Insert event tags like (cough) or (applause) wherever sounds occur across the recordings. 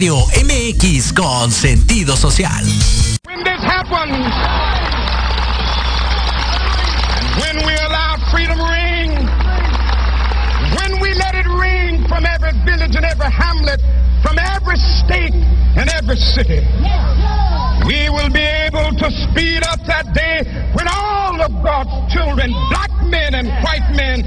Radio MX con sentido social. When this happens, when we allow freedom ring, when we let it ring from every village and every hamlet, from every state and every city, we will be able to speed up that day when all of God's children, black men and white men,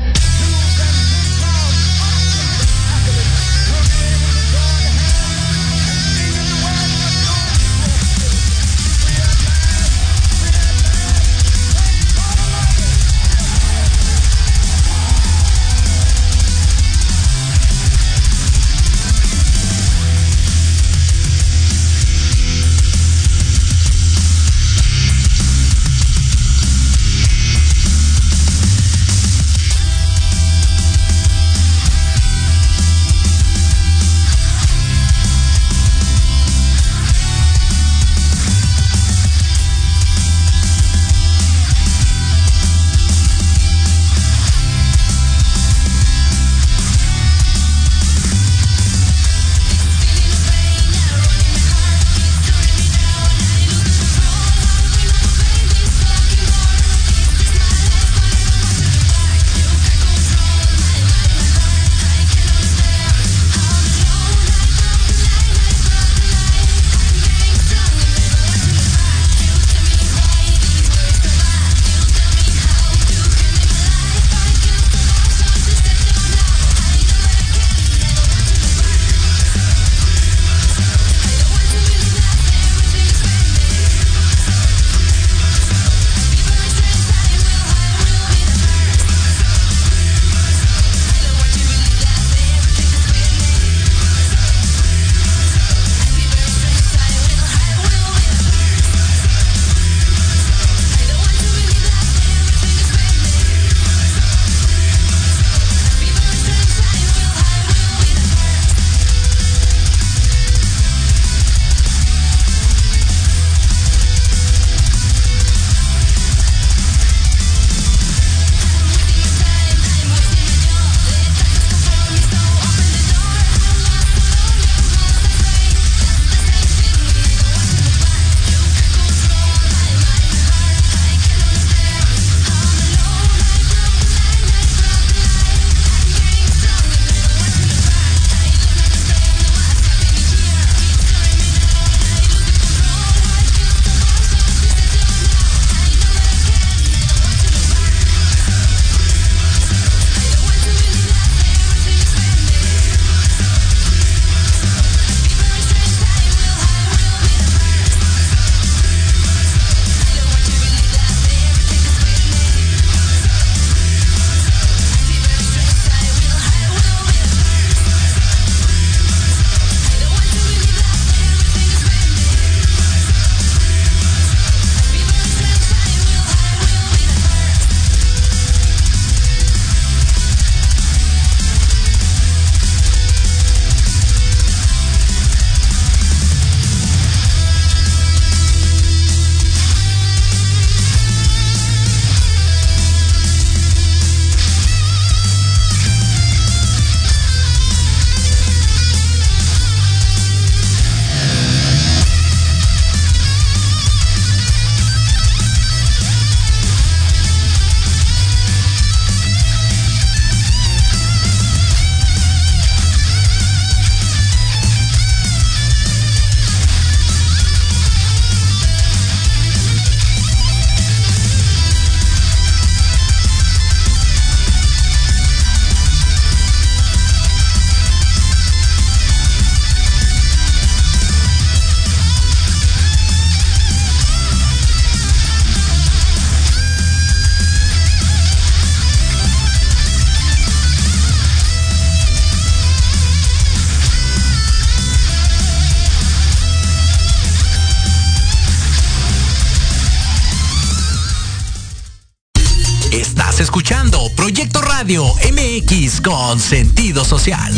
Radio MX con sentido social.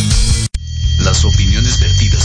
Las opiniones vertidas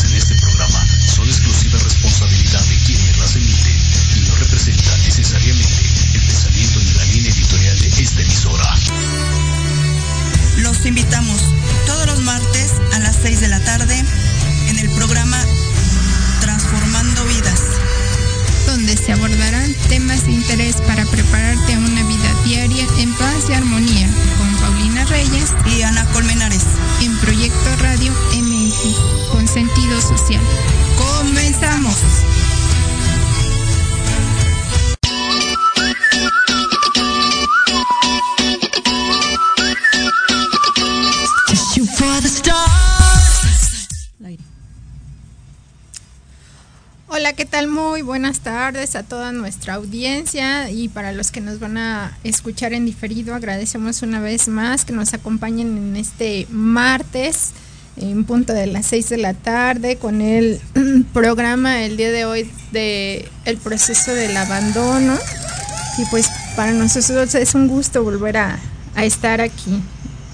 Comenzamos. Hola, ¿qué tal? Muy buenas tardes a toda nuestra audiencia y para los que nos van a escuchar en diferido, agradecemos una vez más que nos acompañen en este martes en punto de las 6 de la tarde con el (clears throat) programa el día de hoy de el proceso del abandono. Y pues para nosotros es un gusto volver a, estar aquí.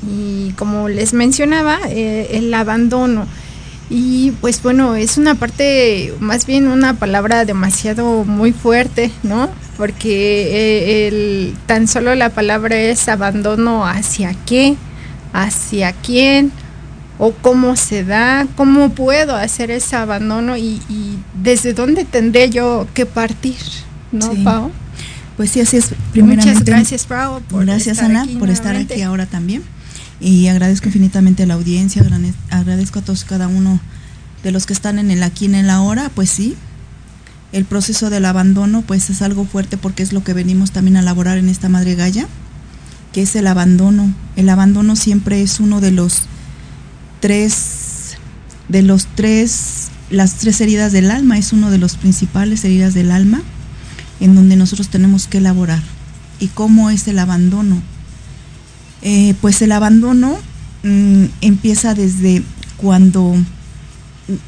Y como les mencionaba eh, el abandono. Y pues bueno, es una parte, más bien una palabra demasiado muy fuerte, ¿no? Porque eh, el, tan solo la palabra es abandono hacia qué, hacia quién, o cómo se da, cómo puedo hacer ese abandono y, y desde dónde tendré yo que partir, ¿no, sí. Pau? Pues sí, así es. Primeramente, Muchas gracias, Pau. Por gracias, estar Ana, aquí por estar aquí ahora también y agradezco infinitamente a la audiencia, agradezco a todos cada uno de los que están en el aquí en el ahora, pues sí, el proceso del abandono pues es algo fuerte porque es lo que venimos también a elaborar en esta Madre Gaya, que es el abandono. El abandono siempre es uno de los tres, de los tres, las tres heridas del alma, es uno de los principales heridas del alma en donde nosotros tenemos que elaborar. ¿Y cómo es el abandono? Eh, pues el abandono mmm, empieza desde cuando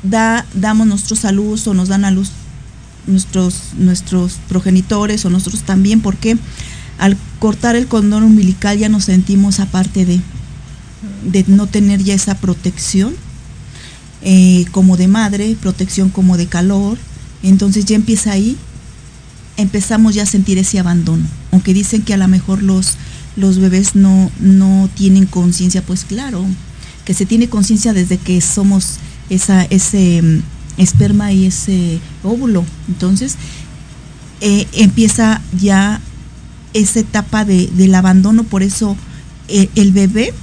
da, damos nuestros a o nos dan a luz nuestros, nuestros progenitores o nosotros también, porque al cortar el cordón umbilical ya nos sentimos aparte de, de no tener ya esa protección eh, como de madre, protección como de calor, entonces ya empieza ahí, empezamos ya a sentir ese abandono, aunque dicen que a lo mejor los los bebés no, no tienen conciencia, pues claro, que se tiene conciencia desde que somos esa, ese um, esperma y ese óvulo. Entonces, eh, empieza ya esa etapa de, del abandono, por eso eh, el bebé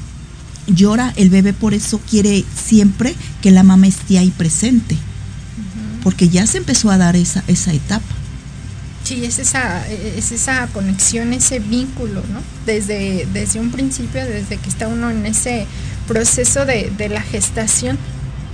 llora, el bebé por eso quiere siempre que la mamá esté ahí presente, uh -huh. porque ya se empezó a dar esa, esa etapa. Sí, es esa, es esa conexión, ese vínculo, ¿no? Desde, desde un principio, desde que está uno en ese proceso de, de, la gestación,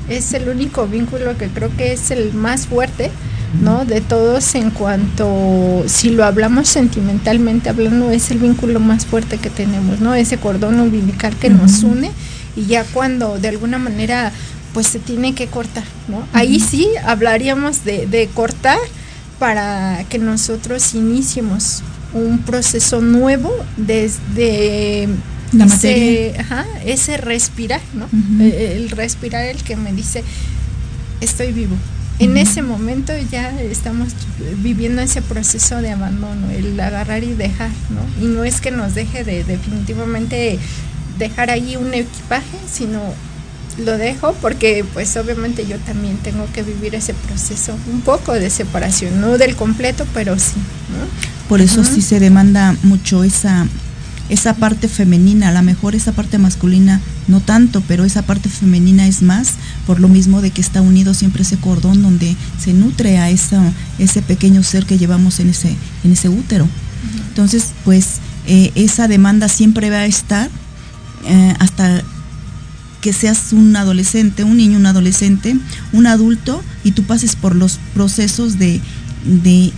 es el único vínculo que creo que es el más fuerte, ¿no? De todos en cuanto, si lo hablamos sentimentalmente hablando, es el vínculo más fuerte que tenemos, ¿no? Ese cordón umbilical que uh -huh. nos une y ya cuando de alguna manera pues se tiene que cortar, ¿no? Uh -huh. Ahí sí hablaríamos de, de cortar, para que nosotros iniciemos un proceso nuevo desde la ese, ajá, ese respirar, ¿no? Uh -huh. El respirar el que me dice estoy vivo. En ese momento ya estamos viviendo ese proceso de abandono, el agarrar y dejar, ¿no? Y no es que nos deje de definitivamente dejar ahí un equipaje, sino lo dejo porque pues obviamente yo también tengo que vivir ese proceso un poco de separación, no del completo, pero sí. ¿no? Por eso uh -huh. sí se demanda mucho esa esa parte femenina, a lo mejor esa parte masculina no tanto, pero esa parte femenina es más, por lo mismo de que está unido siempre ese cordón donde se nutre a esa, ese pequeño ser que llevamos en ese, en ese útero. Entonces, pues eh, esa demanda siempre va a estar eh, hasta que seas un adolescente, un niño, un adolescente, un adulto y tú pases por los procesos de, de,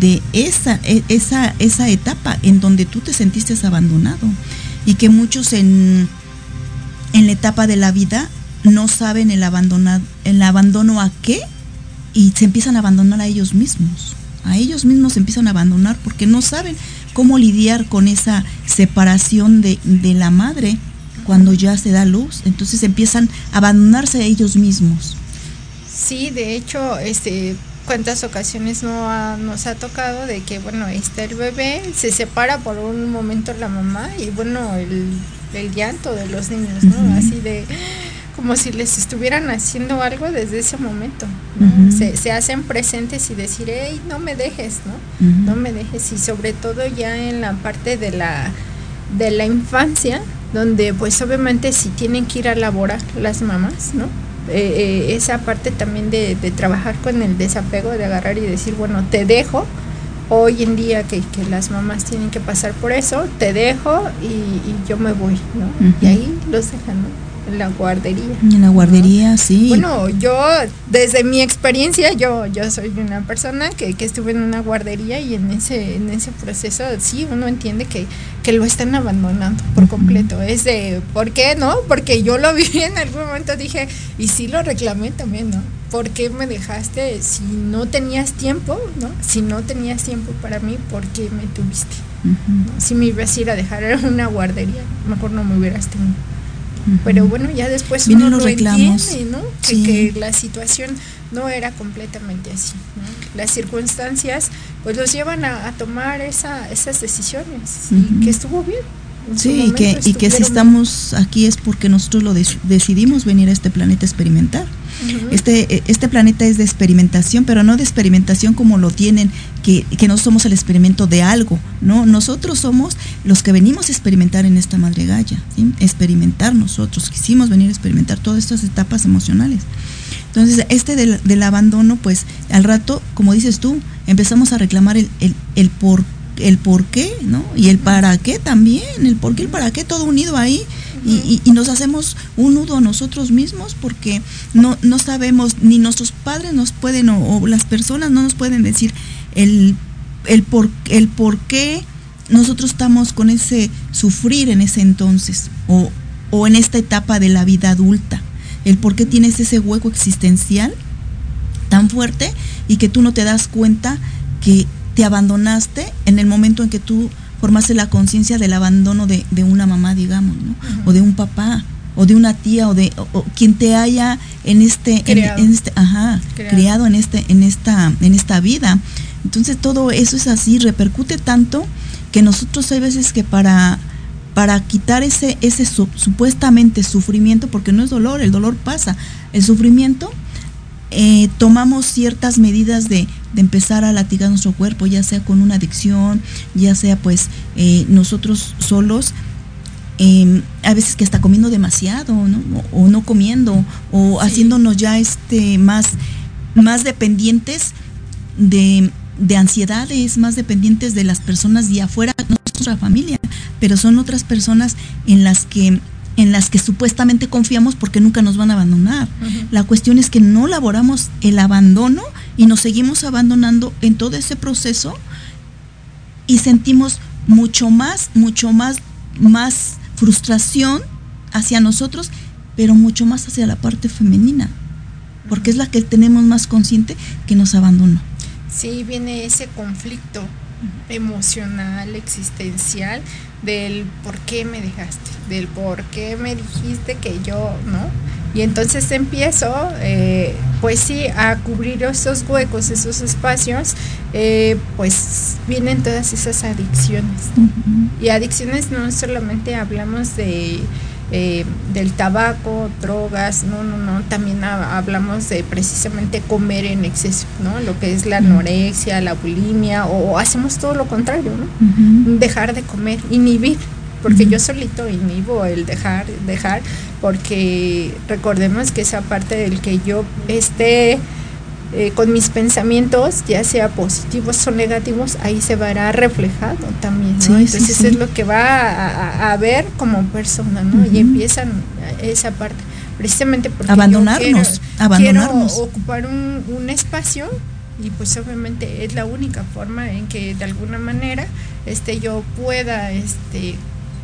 de esa, e, esa, esa etapa en donde tú te sentiste abandonado y que muchos en, en la etapa de la vida no saben el, el abandono a qué y se empiezan a abandonar a ellos mismos. A ellos mismos se empiezan a abandonar porque no saben cómo lidiar con esa separación de, de la madre cuando ya se da luz, entonces empiezan a abandonarse a ellos mismos. Sí, de hecho, este, cuántas ocasiones no ha, nos ha tocado de que, bueno, está el bebé, se separa por un momento la mamá y, bueno, el, el llanto de los niños, ¿no? Uh -huh. Así de, como si les estuvieran haciendo algo desde ese momento. se, hacen presentes y decir, hey, no me dejes, ¿no? No me dejes. Y sobre todo ya en la parte de la, de la infancia, donde pues obviamente si tienen que ir a laborar las mamás, ¿no? Eh, eh, esa parte también de, de, trabajar con el desapego, de agarrar y decir, bueno, te dejo, hoy en día que, que las mamás tienen que pasar por eso, te dejo y, yo me voy, ¿no? Y ahí los dejan, ¿no? En la guardería. En la guardería, sí. Bueno, yo, desde mi experiencia, yo, yo soy una persona que, que estuve en una guardería y en ese, en ese proceso, sí, uno entiende que, que lo están abandonando por completo. Es de, ¿por qué no? Porque yo lo (laughs) vi en algún momento, dije, y sí lo reclamé también, ¿no? ¿Por qué me dejaste si no tenías tiempo, ¿no? Si no tenías tiempo para mí, ¿por qué me tuviste? Si me ibas a ir a dejar una guardería, mejor no me hubieras tenido. Pero bueno, ya después uno lo entiende, ¿no? Que, la situación no era completamente así. Las circunstancias pues los llevan a, tomar esa, esas decisiones y que estuvo bien. Sí, y que, y que si estamos aquí es porque nosotros lo decidimos venir a este planeta a experimentar. este, este planeta es de experimentación, pero no de experimentación como lo tienen, que, que no somos el experimento de algo, ¿no? Nosotros somos los que venimos a experimentar en esta madre galla, experimentar nosotros, quisimos venir a experimentar todas estas etapas emocionales. Entonces, este del, del abandono, pues al rato, como dices tú, empezamos a reclamar el, el, el por el por qué, ¿no? Y el para qué también, el por qué, el para qué, todo unido ahí. y, y, nos hacemos un nudo a nosotros mismos porque no, no sabemos, ni nuestros padres nos pueden, o, las personas no nos pueden decir el, el, por, el por qué nosotros estamos con ese sufrir en ese entonces, o, o en esta etapa de la vida adulta, el por qué tienes ese hueco existencial tan fuerte y que tú no te das cuenta que te abandonaste en el momento en que tú formaste la conciencia del abandono de, una mamá, digamos, ¿no? O de un papá, o de una tía, o de quien te haya en este, criado. En, este, ajá, criado. en este, en esta, en esta vida. Entonces todo eso es así, repercute tanto que nosotros hay veces que para para quitar ese, ese supuestamente sufrimiento, porque no es dolor, el dolor pasa, el sufrimiento eh, tomamos ciertas medidas de, empezar a latigar nuestro cuerpo, ya sea con una adicción, ya sea pues eh, nosotros solos, em, a veces que está comiendo demasiado, O, no comiendo, o haciéndonos ya este más, más dependientes de, de ansiedades, más dependientes de las personas de afuera, nuestra familia, pero son otras personas en las que en las que supuestamente confiamos porque nunca nos van a abandonar. La cuestión es que no laboramos el abandono y nos seguimos abandonando en todo ese proceso y sentimos mucho más, mucho más, más frustración hacia nosotros, pero mucho más hacia la parte femenina, porque es la que tenemos más consciente que nos abandonó. Sí, viene ese conflicto emocional, existencial, del por qué me dejaste, del por qué me dijiste que yo, ¿no? Y entonces empiezo, eh, pues sí, a cubrir esos huecos, esos espacios, eh, pues vienen todas esas adicciones. Y adicciones no solamente hablamos de eh, del tabaco, drogas, no, no, no, también hablamos de precisamente comer en exceso, ¿no? Lo que es la anorexia, la bulimia, o, hacemos todo lo contrario, ¿no? Dejar de comer, inhibir, porque yo solito inhibo el dejar, dejar, porque recordemos que esa parte del que yo esté eh, con mis pensamientos, ya sea positivos o negativos, ahí se verá reflejado también, ¿no? Entonces es lo que va a, ver como persona, ¿no? Y empiezan esa parte, precisamente porque abandonarnos, abandonarnos. ocupar un, un espacio y pues obviamente es la única forma en que de alguna manera este yo pueda este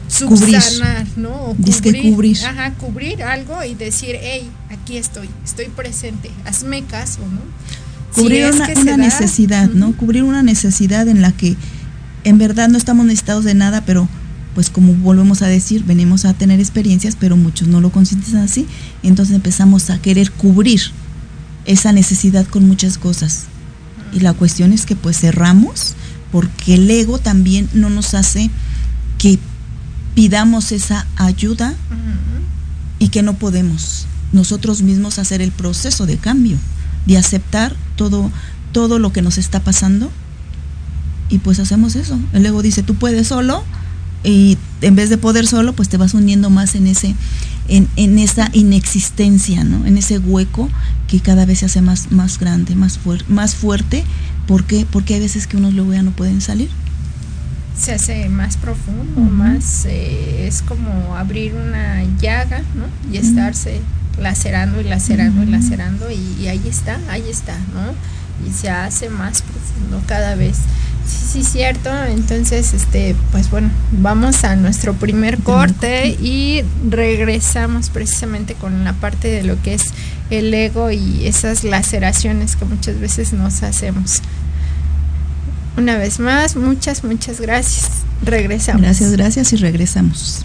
subsanar, ¿no? O cubrir, cubrir. Ajá, cubrir algo y decir, hey, aquí estoy, estoy presente, hazme caso, ¿no? Cubrir una, necesidad, ¿no? Cubrir una necesidad en la que en verdad no estamos necesitados de nada, pero pues como volvemos a decir, venimos a tener experiencias, pero muchos no lo consienten así, entonces empezamos a querer cubrir esa necesidad con muchas cosas. Y la cuestión es que pues cerramos porque el ego también no nos hace que pidamos esa ayuda y que no podemos. Nosotros mismos hacer el proceso de cambio, de aceptar todo, todo lo que nos está pasando. Y pues hacemos eso. El ego dice, tú puedes solo, y en vez de poder solo, pues te vas hundiendo más en ese, en, en esa inexistencia, ¿no? En ese hueco que cada vez se hace más, más grande, más, más fuerte. ¿Por qué? Porque hay veces que unos luego ya no pueden salir se hace más profundo, más eh, es como abrir una llaga, ¿no? Y estarse lacerando y lacerando y lacerando y, ahí está, ahí está, ¿no? Y se hace más profundo cada vez. Sí, sí, cierto. Entonces, este, pues bueno, vamos a nuestro primer corte y regresamos precisamente con la parte de lo que es el ego y esas laceraciones que muchas veces nos hacemos. Una vez más, muchas, muchas gracias. Regresamos. Gracias, gracias y regresamos.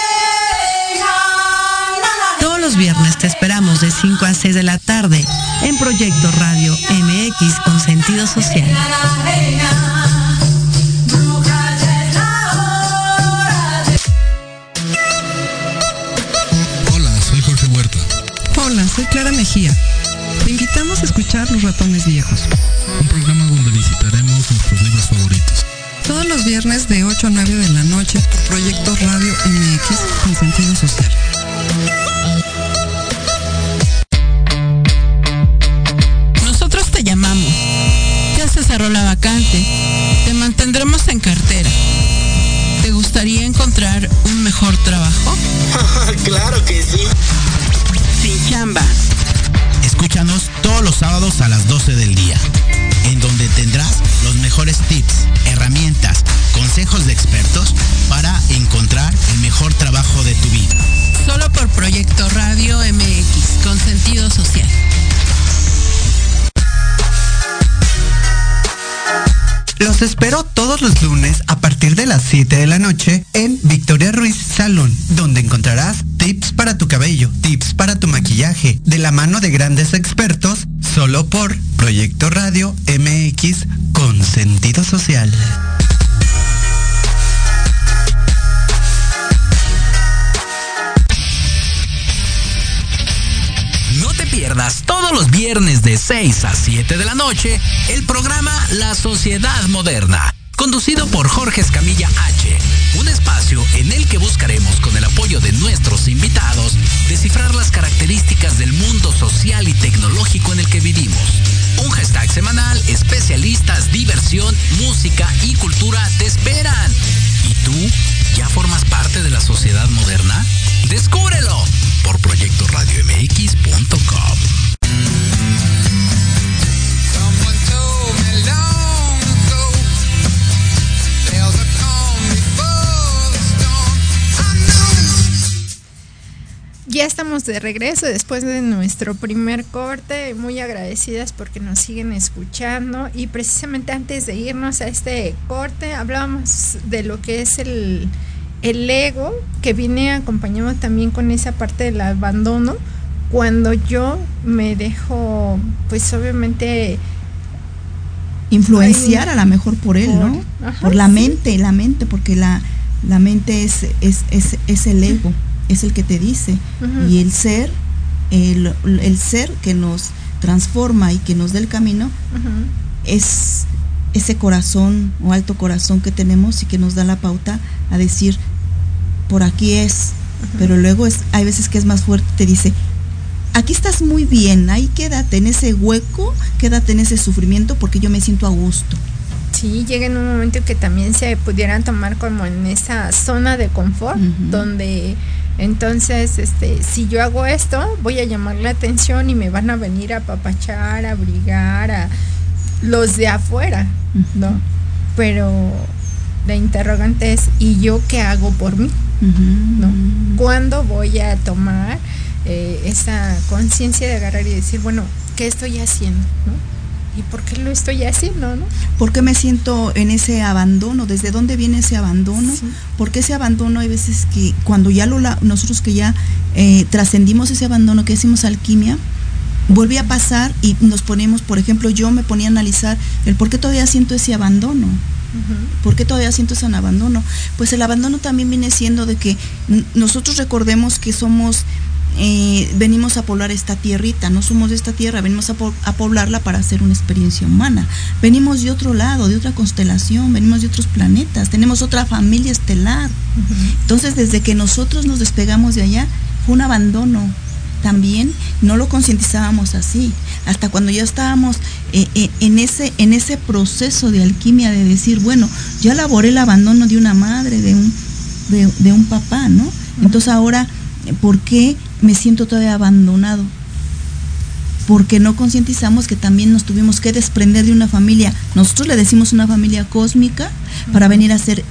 Todos los viernes te esperamos de 5 a 6 de la tarde en Proyecto Radio MX con sentido social. Hola, soy Clara Mejía. Te invitamos a escuchar Los Ratones Viejos. Un programa donde visitaremos nuestros libros favoritos. Todos los viernes de 8 a 9 de la noche por Proyecto Radio MX con sentido social. Mejores tips, herramientas, consejos de expertos para encontrar el mejor trabajo de tu vida. Solo por Proyecto Radio MX, con sentido social. Los espero todos los lunes a partir de las 7 de la noche en Victoria Ruiz Salón, donde encontrarás tips para tu cabello, tips para tu maquillaje, de la mano de grandes expertos, solo por Proyecto Radio MX con sentido social. pierdas todos los viernes de 6 a 7 de la noche el programa La Sociedad Moderna, conducido por Jorge Escamilla H. Un espacio en el que buscaremos con el apoyo de nuestros invitados descifrar las características del mundo social y tecnológico en el que vivimos. Un hashtag semanal, especialistas, diversión, música y cultura te esperan. ¿Y tú ya formas parte de la sociedad moderna? ¡Descúbrelo! Estamos de regreso después de nuestro primer corte, muy agradecidas porque nos siguen escuchando. Y precisamente antes de irnos a este corte hablábamos de lo que es el, el ego que viene acompañado también con esa parte del abandono. Cuando yo me dejo pues obviamente influenciar a lo mejor por él, ¿no? por la mente, la mente, porque la, la mente es, es, es, es, el ego, es el que te dice. Y el ser, el, el, ser que nos transforma y que nos da el camino, es ese corazón o alto corazón que tenemos y que nos da la pauta a decir, por aquí es, pero luego es, hay veces que es más fuerte, te dice, aquí estás muy bien, ahí quédate en ese hueco, quédate en ese sufrimiento porque yo me siento a gusto. Sí, llega en un momento que también se pudieran tomar como en esa zona de confort, donde entonces, este, si yo hago esto, voy a llamar la atención y me van a venir a papachar, a abrigar, a los de afuera, ¿no? Pero la interrogante es, ¿y yo qué hago por mí? ¿No? ¿Cuándo voy a tomar eh, esa conciencia de agarrar y decir, bueno, ¿qué estoy haciendo? ¿no? ¿Y por qué lo estoy haciendo? ¿no? ¿Por qué me siento en ese abandono? ¿Desde dónde viene ese abandono? Porque ese abandono hay veces que cuando ya lo nosotros que ya eh, trascendimos ese abandono que decimos alquimia, vuelve a pasar y nos ponemos, por ejemplo, yo me ponía a analizar el por qué todavía siento ese abandono. ¿Por qué todavía siento ese abandono? Pues el abandono también viene siendo de que nosotros recordemos que somos eh, venimos a poblar esta tierrita, no somos de esta tierra, venimos a, poblarla para hacer una experiencia humana. Venimos de otro lado, de otra constelación, venimos de otros planetas, tenemos otra familia estelar. Entonces, desde que nosotros nos despegamos de allá, fue un abandono. También no lo concientizábamos así, hasta cuando ya estábamos eh, eh, en, ese, en ese proceso de alquimia de decir, bueno, ya elaboré el abandono de una madre, de un, de un papá, ¿no? Entonces ahora, ¿por qué me siento todavía abandonado, porque no concientizamos que también nos tuvimos que desprender de una familia. Nosotros le decimos una familia cósmica para venir a hacer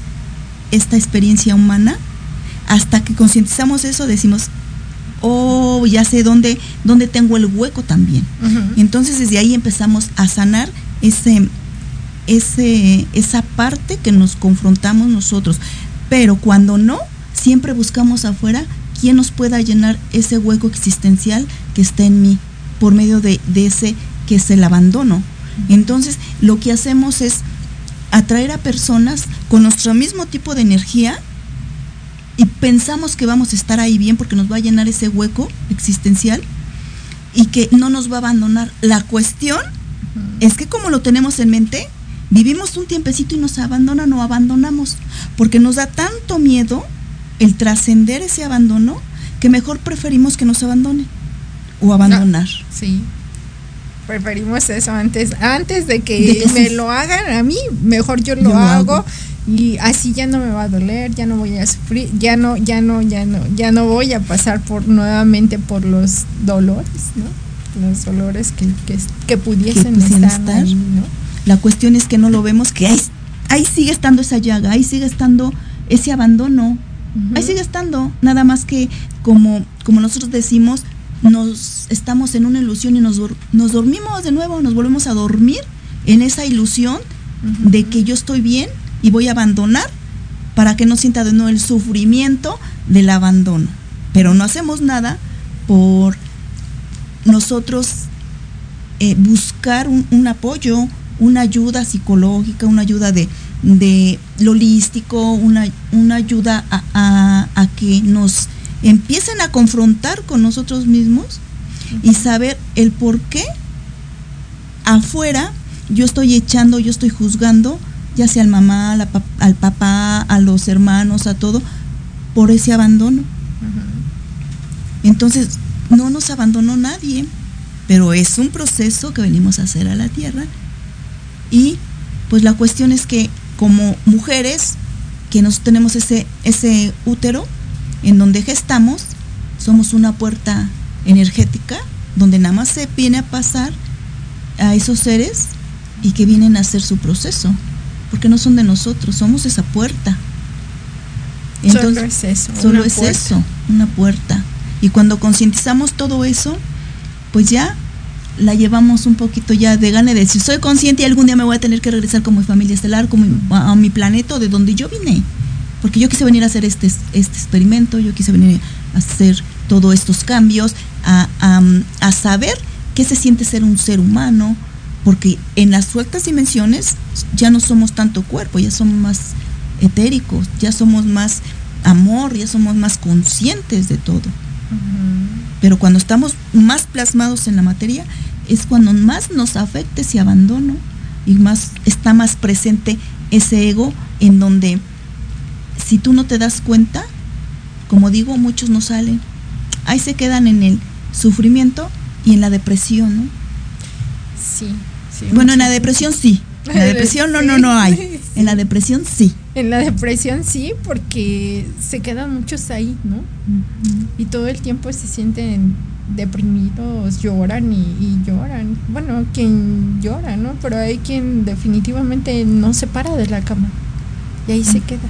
esta experiencia humana. Hasta que concientizamos eso, decimos, oh, ya sé dónde, dónde tengo el hueco también. Entonces desde ahí empezamos a sanar ese, ese, esa parte que nos confrontamos nosotros. Pero cuando no, siempre buscamos afuera quién nos pueda llenar ese hueco existencial que está en mí por medio de, ese que es el abandono. Entonces, lo que hacemos es atraer a personas con nuestro mismo tipo de energía y pensamos que vamos a estar ahí bien porque nos va a llenar ese hueco existencial y que no nos va a abandonar. La cuestión es que como lo tenemos en mente, vivimos un tiempecito y nos abandonan o abandonamos porque nos da tanto miedo el trascender ese abandono que mejor preferimos que nos abandone o abandonar. sí. Preferimos eso antes antes de que, me lo hagan a mí, mejor yo lo, hago y así ya no me va a doler, ya no voy a sufrir, ya no ya no ya no ya no voy a pasar por nuevamente por los dolores, ¿no? Los dolores que, que, pudiesen, estar, La cuestión es que no lo vemos que ahí, ahí sigue estando esa llaga, ahí sigue estando ese abandono, Ahí sigue estando, nada más que como, como nosotros decimos, nos estamos en una ilusión y nos, nos dormimos de nuevo, nos volvemos a dormir en esa ilusión de que yo estoy bien y voy a abandonar para que no sienta de nuevo el sufrimiento del abandono. Pero no hacemos nada por nosotros eh, buscar un, apoyo, una ayuda psicológica, una ayuda de, de lo holístico, una, una ayuda a, a, que nos empiecen a confrontar con nosotros mismos y saber el por qué afuera yo estoy echando, yo estoy juzgando, ya sea al mamá, al papá, a los hermanos, a todo, por ese abandono. Entonces, no nos abandonó nadie, pero es un proceso que venimos a hacer a la tierra y pues la cuestión es que como mujeres que nos tenemos ese, ese útero en donde gestamos, somos una puerta energética donde nada más se viene a pasar a esos seres y que vienen a hacer su proceso, porque no son de nosotros, somos esa puerta. Entonces, solo es eso. Solo es eso, una puerta. Y cuando concientizamos todo eso, pues ya la llevamos un poquito ya de gana de decir, soy consciente y algún día me voy a tener que regresar como mi familia estelar, como a, mi planeta de donde yo vine. Porque yo quise venir a hacer este, este experimento, yo quise venir a hacer todos estos cambios, a, a, saber qué se siente ser un ser humano, porque en las sueltas dimensiones ya no somos tanto cuerpo, ya somos más etéricos, ya somos más amor, ya somos más conscientes de todo. Pero cuando estamos más plasmados en la materia, es cuando más nos afecta ese abandono y más está más presente ese ego en donde si tú no te das cuenta, como digo, muchos no salen. Ahí se quedan en el sufrimiento y en la depresión, ¿no? Sí, sí. Bueno, en la depresión sí. En la (laughs) depresión no, no, no hay. (laughs) En la depresión sí. En la depresión sí, porque se quedan muchos ahí, ¿no? Y todo el tiempo se sienten deprimidos lloran y, lloran. Bueno, quien llora, ¿no? Pero hay quien definitivamente no se para de la cama y ahí se queda.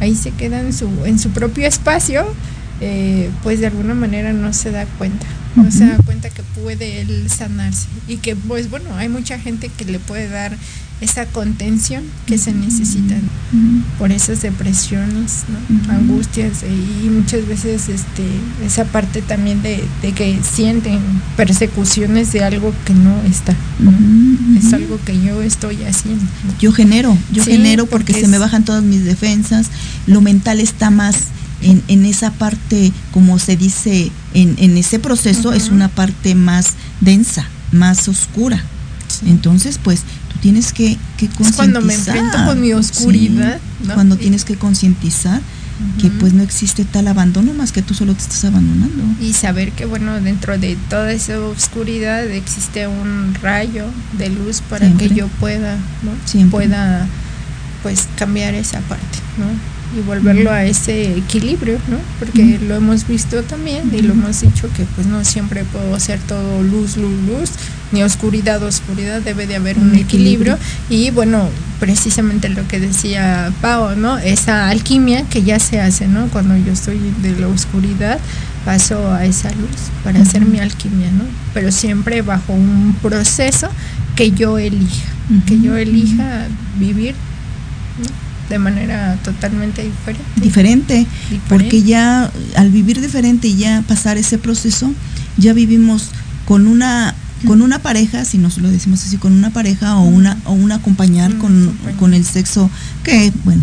Ahí se queda en su, en su propio espacio eh, pues de alguna manera no se da cuenta, no se da cuenta que puede él sanarse y que pues bueno, hay mucha gente que le puede dar esa contención que se necesita por esas depresiones, angustias y muchas veces este, esa parte también de, que sienten persecuciones de algo que no está, es algo que yo estoy haciendo. Yo genero, yo genero porque, se me bajan todas mis defensas, lo mental está más en, en esa parte, como se dice, en, en ese proceso es una parte más densa, más oscura. Entonces, pues tienes que, que concientizar. cuando me enfrento con mi oscuridad. Cuando tienes que concientizar que pues no existe tal abandono más que tú solo te estás abandonando. Y saber que bueno, dentro de toda esa oscuridad existe un rayo de luz para que yo pueda, ¿no? Pueda pues cambiar esa parte, ¿no? y volverlo a ese equilibrio, ¿no? Porque lo hemos visto también y lo hemos dicho que pues no siempre puedo ser todo luz, luz, luz, ni oscuridad, oscuridad, debe de haber un, equilibrio. y bueno, precisamente lo que decía Pau, ¿no? Esa alquimia que ya se hace, ¿no? Cuando yo estoy de la oscuridad paso a esa luz para hacer mi alquimia, ¿no? Pero siempre bajo un proceso que yo elija, que yo elija vivir de manera totalmente diferente. diferente. porque ya al vivir diferente y ya pasar ese proceso, ya vivimos con una con una pareja, si nos lo decimos así, con una pareja o una o un acompañar con, con, el sexo que, bueno,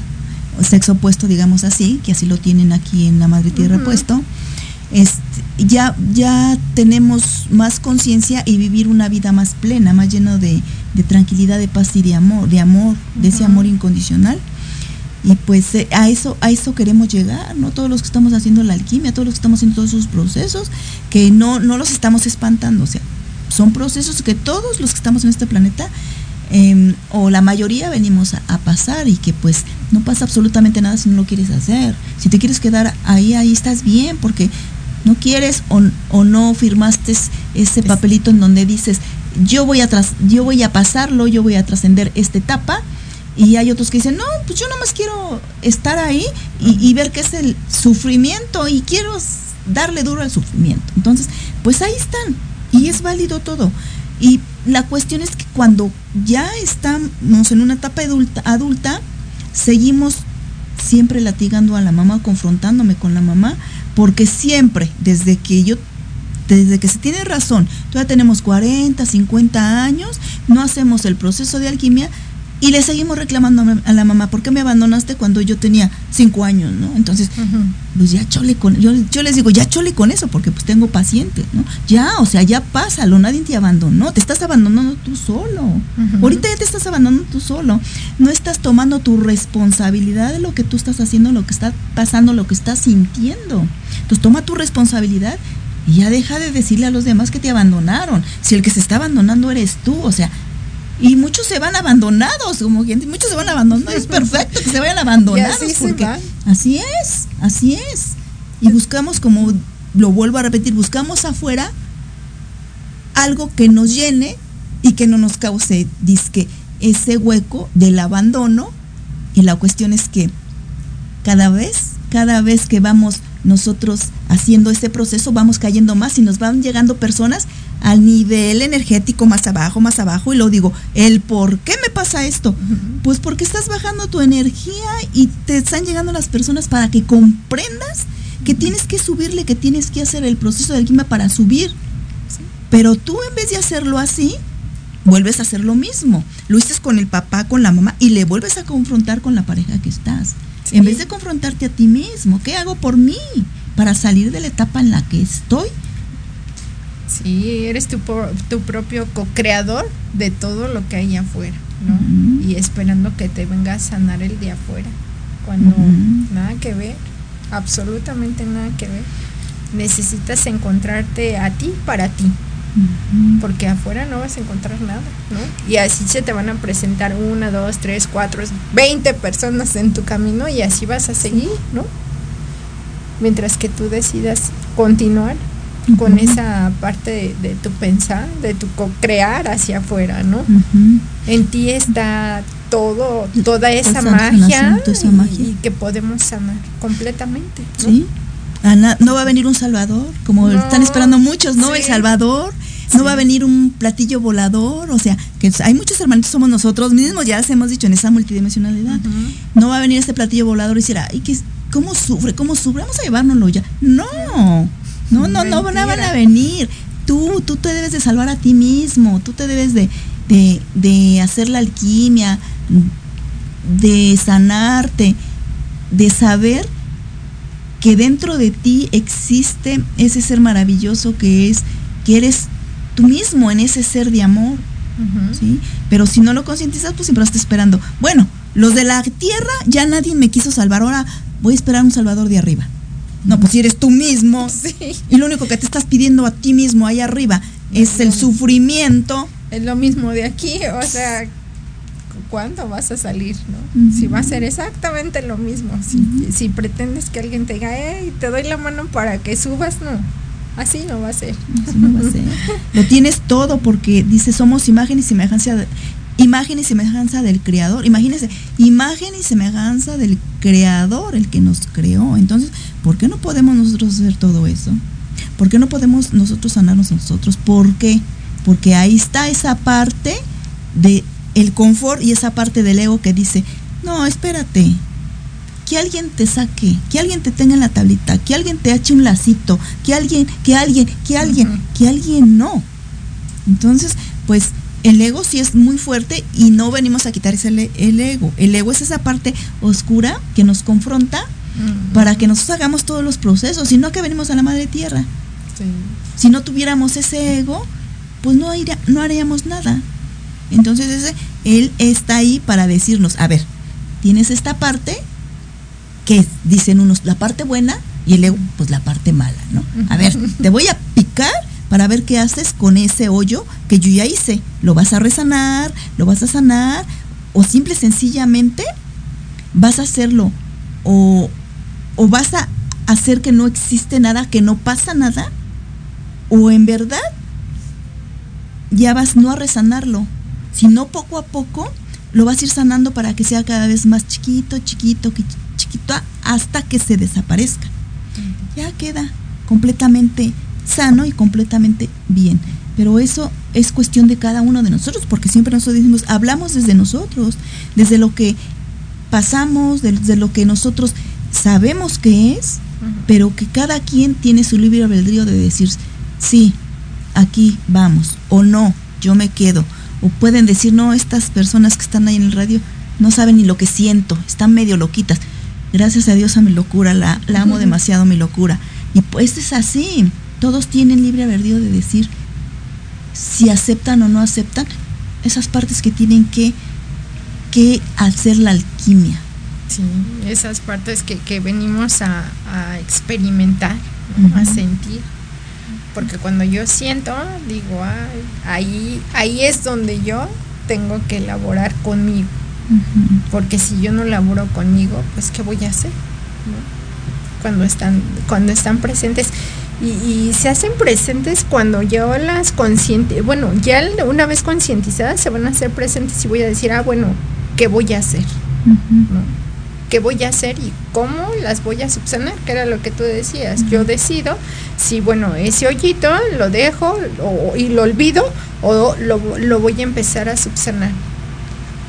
sexo opuesto, digamos así, que así lo tienen aquí en la Madre Tierra puesto, este, ya, ya tenemos más conciencia y vivir una vida más plena, más lleno de, de, tranquilidad, de paz y de amor, de amor, de ese amor incondicional. Y pues eh, a eso a eso queremos llegar no todos los que estamos haciendo la alquimia todos los que estamos haciendo todos esos procesos que no no los estamos espantando o sea son procesos que todos los que estamos en este planeta em, o la mayoría venimos a, pasar y que pues no pasa absolutamente nada si no lo quieres hacer. Si te quieres quedar ahí ahí estás bien porque no quieres o, o no firmaste ese papelito en donde dices yo voy a tras, yo voy a pasarlo yo voy a trascender esta etapa y hay otros que dicen, no, pues yo nomás quiero estar ahí y, ver qué es el sufrimiento y quiero darle duro al sufrimiento. Entonces, pues ahí están y es válido todo. Y la cuestión es que cuando ya estamos en una etapa adulta, adulta seguimos siempre latigando a la mamá, confrontándome con la mamá, porque siempre, desde que yo desde que se tiene razón, todavía tenemos 40, 50 años, no hacemos el proceso de alquimia, y le seguimos reclamando a la mamá, ¿por qué me abandonaste cuando yo tenía cinco años, ¿no? Entonces, pues ya chole con, yo, yo les digo, ya chole con eso, porque pues tengo pacientes, ¿no? Ya, o sea, ya pásalo, nadie te abandonó, te estás abandonando tú solo. Ahorita ya te estás abandonando tú solo. No estás tomando tu responsabilidad de lo que tú estás haciendo, lo que está pasando, lo que estás sintiendo. Entonces, toma tu responsabilidad y ya deja de decirle a los demás que te abandonaron. Si el que se está abandonando eres tú, o sea, y muchos se van abandonados, como gente, muchos se van abandonados, es perfecto que se vayan (laughs) abandonados. así porque Así es, así es. Y buscamos, como lo vuelvo a repetir, buscamos afuera algo que nos llene y que no nos cause disque ese hueco del abandono. Y la cuestión es que cada vez, cada vez que vamos nosotros haciendo ese proceso, vamos cayendo más y nos van llegando personas al nivel energético más abajo, más abajo, y lo digo, ¿el por qué me pasa esto? Pues porque estás bajando tu energía y te están llegando las personas para que comprendas que tienes que subirle, que tienes que hacer el proceso de alquimia para subir. Pero tú en vez de hacerlo así, vuelves a hacer lo mismo. Lo hiciste con el papá, con la mamá, y le vuelves a confrontar con la pareja que estás. En vez de confrontarte a ti mismo, ¿qué hago por mí? Para salir de la etapa en la que estoy Sí, eres tu, tu propio co-creador de todo lo que hay afuera, ¿no? Y esperando que te venga a sanar el de afuera, cuando nada que ver, absolutamente nada que ver. Necesitas encontrarte a ti para ti, porque afuera no vas a encontrar nada, ¿no? Y así se te van a presentar una, dos, tres, cuatro, veinte personas en tu camino y así vas a seguir, ¿no? Mientras que tú decidas continuar con esa parte de, tu pensar, de tu crear hacia afuera, ¿no? En ti está todo, toda esa, magia, Y, que podemos sanar completamente. Sí, no va a venir un Salvador, como están esperando muchos, ¿no? El Salvador. No va a venir un platillo volador, o sea, que hay muchos hermanitos, somos nosotros mismos, ya les hemos dicho en esa multidimensionalidad. No va a venir este platillo volador y decir, ay, que ¿cómo sufre? ¿Cómo sufre? Vamos a llevárnoslo ya. No, no, no, no van a venir. Tú, tú te debes de salvar a ti mismo, tú te debes de, de hacer la alquimia, de sanarte, de saber que dentro de ti existe ese ser maravilloso que es, que eres tú mismo en ese ser de amor. ¿sí? Pero si no lo concientizas, pues siempre estás esperando. Bueno, los de la tierra ya nadie me quiso salvar, ahora voy a esperar un salvador de arriba. No, pues si eres tú mismo (laughs) y lo único que te estás pidiendo a ti mismo ahí arriba es el sufrimiento. Es lo mismo de aquí, o sea, cuándo vas a salir, ¿no? Si va a ser exactamente lo mismo. Si, pretendes que alguien te diga, hey, te doy la mano para que subas, no. Así no va a ser. (laughs) lo tienes todo porque dice somos imagen y semejanza de, imagen y semejanza del creador. Imagínese, imagen y semejanza del creador, el que nos creó. Entonces, ¿por qué no podemos nosotros hacer todo eso? ¿Por qué no podemos nosotros sanarnos nosotros? ¿Por qué? Porque ahí está esa parte de el confort y esa parte del ego que dice, no, espérate, que alguien te saque, que alguien te tenga en la tablita, que alguien te eche un lacito, que alguien, que alguien, que alguien, que alguien no. Entonces, pues el ego sí es muy fuerte y no venimos a quitar ese el ego. El ego es esa parte oscura que nos confronta para que nosotros hagamos todos los procesos, sino que venimos a la madre tierra. Si no tuviéramos ese ego, pues no, no haríamos nada. Entonces ese, él está ahí para decirnos, a ver, tienes esta parte que dicen unos la parte buena y el ego pues la parte mala, ¿no? A ver, te voy a picar para ver qué haces con ese hoyo que yo ya hice. ¿Lo vas a resanar? ¿Lo vas a sanar? ¿O simple sencillamente vas a hacerlo? ¿O, o vas a hacer que no existe nada, que no pasa nada? ¿O en verdad ya vas no a resanarlo, sino poco a poco lo vas a ir sanando para que sea cada vez más chiquito, chiquito, chiquito, hasta que se desaparezca. Ya queda completamente sano y completamente bien. Pero eso es cuestión de cada uno de nosotros, porque siempre nosotros decimos, hablamos desde nosotros, desde lo que pasamos, desde lo que nosotros sabemos que es, pero que cada quien tiene su libre albedrío de decir, sí, aquí vamos, o no, yo me quedo, o pueden decir, no, estas personas que están ahí en el radio no saben ni lo que siento, están medio loquitas. Gracias a Dios a mi locura, la, amo demasiado mi locura. Y pues es así, todos tienen libre albedrío de decir si aceptan o no aceptan esas partes que tienen que, que hacer la alquimia. Sí, esas partes que, venimos a, experimentar, a sentir porque cuando yo siento, digo, ahí, ahí es donde yo tengo que elaborar conmigo. Porque si yo no laboro conmigo, pues ¿qué voy a hacer? Cuando están, cuando están presentes. Y, se hacen presentes cuando yo las consciente, bueno, ya una vez concientizadas se van a hacer presentes y voy a decir, ah, bueno, ¿qué voy a hacer? qué voy a hacer y cómo las voy a subsanar, que era lo que tú decías. Yo decido si, bueno, ese hoyito lo dejo y lo olvido o lo, voy a empezar a subsanar.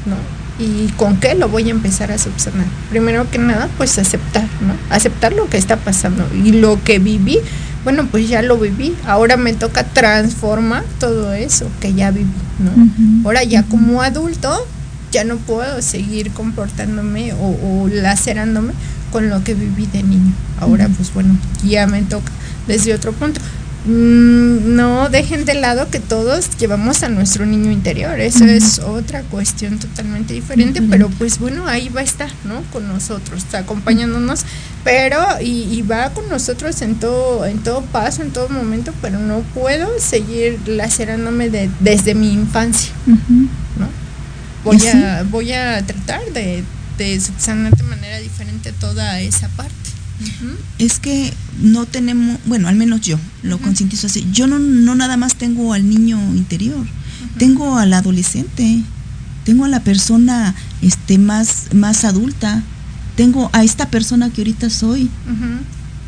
¿no? ¿Y con qué lo voy a empezar a subsanar? Primero que nada, pues aceptar, ¿no? Aceptar lo que está pasando y lo que viví, bueno, pues ya lo viví. Ahora me toca transformar todo eso que ya viví, ¿no? Ahora ya como adulto ya no puedo seguir comportándome o, lacerándome con lo que viví de niño. Ahora, pues bueno, ya me toca desde otro punto. Mm, no dejen de lado que todos llevamos a nuestro niño interior, eso es otra cuestión totalmente diferente, pero pues bueno, ahí va a estar, ¿no? Con nosotros, está acompañándonos, pero y, va con nosotros en todo, en todo paso, en todo momento, pero no puedo seguir lacerándome de, desde mi infancia, ¿no? voy, a, voy a tratar de, de subsanar de manera diferente toda esa parte. Es que no tenemos, bueno, al menos yo lo concientizo así. Yo no, no nada más tengo al niño interior, tengo al adolescente, tengo a la persona este, más, más adulta, tengo a esta persona que ahorita soy.